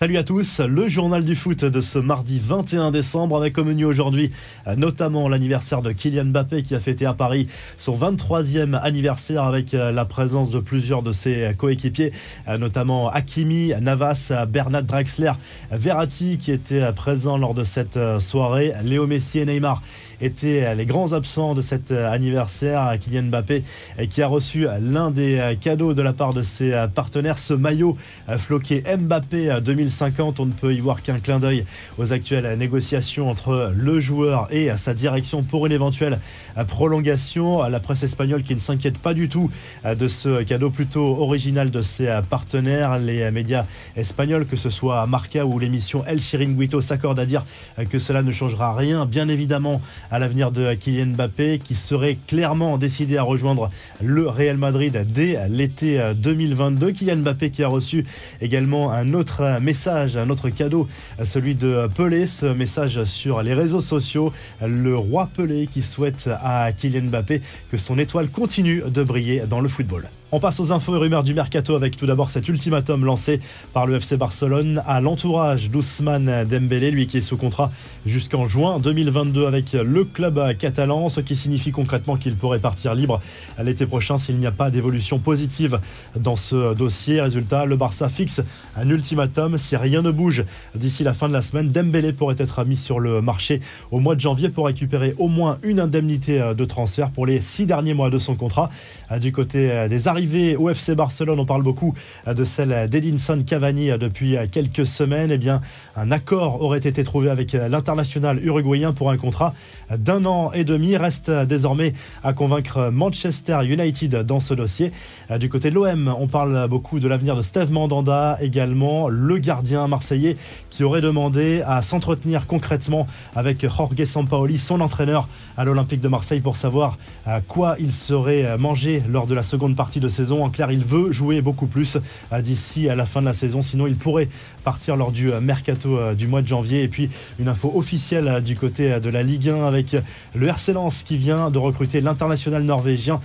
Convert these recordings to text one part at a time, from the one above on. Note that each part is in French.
Salut à tous, le journal du foot de ce mardi 21 décembre avec au menu aujourd'hui notamment l'anniversaire de Kylian Mbappé qui a fêté à Paris son 23e anniversaire avec euh, la présence de plusieurs de ses coéquipiers, euh, notamment Hakimi, Navas, Bernard Draxler, Verratti qui étaient présents lors de cette euh, soirée, Léo Messi et Neymar étaient les grands absents de cet anniversaire. Kylian Mbappé qui a reçu l'un des cadeaux de la part de ses partenaires, ce maillot floqué Mbappé 2000 2050. On ne peut y voir qu'un clin d'œil aux actuelles négociations entre le joueur et sa direction pour une éventuelle prolongation. La presse espagnole qui ne s'inquiète pas du tout de ce cadeau plutôt original de ses partenaires. Les médias espagnols, que ce soit Marca ou l'émission El Chiringuito, s'accordent à dire que cela ne changera rien, bien évidemment, à l'avenir de Kylian Mbappé, qui serait clairement décidé à rejoindre le Real Madrid dès l'été 2022. Kylian Mbappé qui a reçu également un autre message un autre cadeau, celui de Pelé. Ce message sur les réseaux sociaux. Le roi Pelé qui souhaite à Kylian Mbappé que son étoile continue de briller dans le football. On passe aux infos et rumeurs du mercato avec tout d'abord cet ultimatum lancé par le FC Barcelone à l'entourage d'Ousmane Dembélé, lui qui est sous contrat jusqu'en juin 2022 avec le club catalan, ce qui signifie concrètement qu'il pourrait partir libre l'été prochain s'il n'y a pas d'évolution positive dans ce dossier. Résultat, le Barça fixe un ultimatum. Si rien ne bouge d'ici la fin de la semaine, Dembélé pourrait être mis sur le marché au mois de janvier pour récupérer au moins une indemnité de transfert pour les six derniers mois de son contrat. Du côté des arrivée au FC Barcelone, on parle beaucoup euh, de celle d'Edinson Cavani euh, depuis euh, quelques semaines. Eh bien, un accord aurait été trouvé avec l'international uruguayen pour un contrat d'un an et demi. Reste désormais à convaincre Manchester United dans ce dossier. Du côté de l'OM, on parle beaucoup de l'avenir de Steve Mandanda, également le gardien marseillais qui aurait demandé à s'entretenir concrètement avec Jorge Sampaoli, son entraîneur à l'Olympique de Marseille, pour savoir à quoi il serait mangé lors de la seconde partie de saison. En clair, il veut jouer beaucoup plus euh, d'ici à la fin de la saison. Sinon, il pourrait partir lors du euh, mercato euh, du mois de janvier. Et puis, une info officielle du côté de la Ligue 1 avec le RC Lens qui vient de recruter l'international norvégien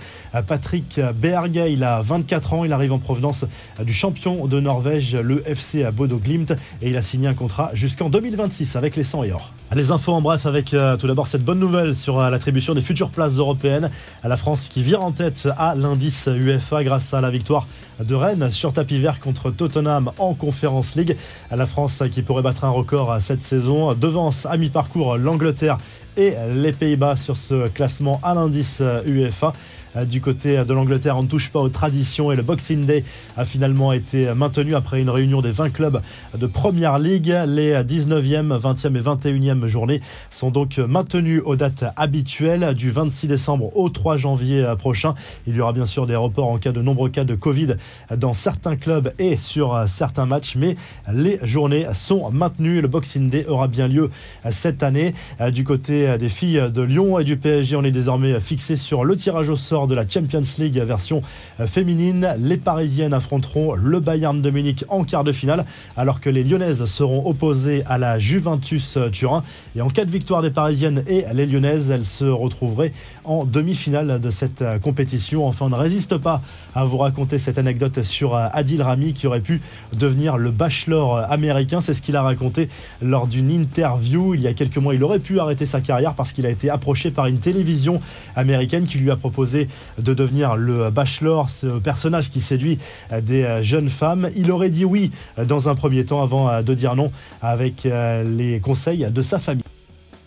Patrick Berg. Il a 24 ans. Il arrive en provenance du champion de Norvège, le FC Bodo Glimt. Et il a signé un contrat jusqu'en 2026 avec les 100 et or. Les infos en bref avec tout d'abord cette bonne nouvelle sur l'attribution des futures places européennes à la France qui vire en tête à l'indice UEFA grâce à la victoire de Rennes sur tapis vert contre Tottenham en Conference League. La France qui pourrait battre un record cette saison devance à mi-parcours l'Angleterre et les Pays-Bas sur ce classement à l'indice UEFA. Euh, du côté de l'Angleterre, on ne touche pas aux traditions et le Boxing Day a finalement été maintenu après une réunion des 20 clubs de Première Ligue. Les 19e, 20e et 21e journées sont donc maintenues aux dates habituelles du 26 décembre au 3 janvier prochain. Il y aura bien sûr des reports en cas de nombreux cas de Covid dans certains clubs et sur certains matchs, mais les journées sont maintenues. Le Boxing Day aura bien lieu cette année. Du côté des filles de Lyon et du PSG, on est désormais fixé sur le tirage au sort de la Champions League version féminine. Les Parisiennes affronteront le Bayern de Munich en quart de finale, alors que les Lyonnaises seront opposées à la Juventus Turin. Et en cas de victoire des Parisiennes et les Lyonnaises, elles se retrouveraient en demi-finale de cette compétition. Enfin, on ne résiste pas à vous raconter cette anecdote sur Adil Rami qui aurait pu devenir le bachelor américain. C'est ce qu'il a raconté lors d'une interview il y a quelques mois. Il aurait pu arrêter sa carrière parce qu'il a été approché par une télévision américaine qui lui a proposé de devenir le bachelor, ce personnage qui séduit des jeunes femmes. Il aurait dit oui dans un premier temps avant de dire non avec les conseils de sa famille.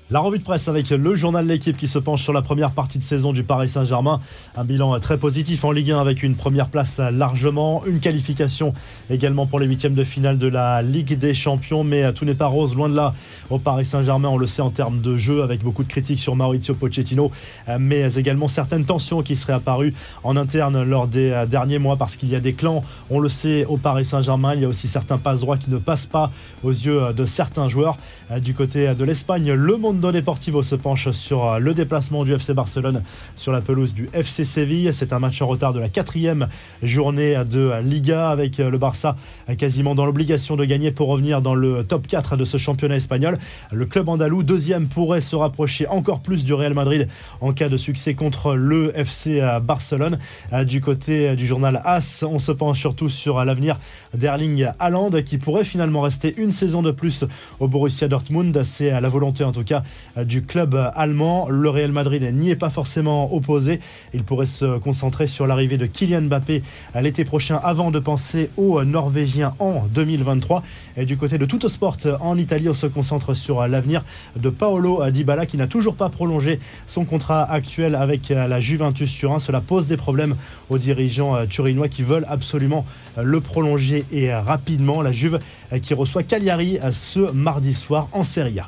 La revue de presse avec le journal de l'équipe qui se penche sur la première partie de saison du Paris Saint-Germain. Un bilan très positif en Ligue 1 avec une première place largement, une qualification également pour les huitièmes de finale de la Ligue des Champions. Mais tout n'est pas rose, loin de là au Paris Saint-Germain. On le sait en termes de jeu avec beaucoup de critiques sur Maurizio Pochettino, mais également certaines tensions qui seraient apparues en interne lors des derniers mois parce qu'il y a des clans. On le sait au Paris Saint-Germain. Il y a aussi certains passe droits qui ne passent pas aux yeux de certains joueurs. Du côté de l'Espagne, le monde Mundo Deportivo se penche sur le déplacement du FC Barcelone sur la pelouse du FC Séville. C'est un match en retard de la quatrième journée de Liga avec le Barça quasiment dans l'obligation de gagner pour revenir dans le top 4 de ce championnat espagnol. Le club andalou, deuxième, pourrait se rapprocher encore plus du Real Madrid en cas de succès contre le FC Barcelone. Du côté du journal AS, on se penche surtout sur l'avenir d'Erling Haaland qui pourrait finalement rester une saison de plus au Borussia Dortmund. C'est la volonté en tout cas du club allemand. Le Real Madrid n'y est pas forcément opposé. Il pourrait se concentrer sur l'arrivée de Kylian Mbappé l'été prochain avant de penser aux Norvégiens en 2023. Et du côté de Tutto Sport en Italie, on se concentre sur l'avenir de Paolo Dybala qui n'a toujours pas prolongé son contrat actuel avec la Juventus Turin. Cela pose des problèmes aux dirigeants turinois qui veulent absolument le prolonger et rapidement. La Juve qui reçoit Cagliari ce mardi soir en Serie A.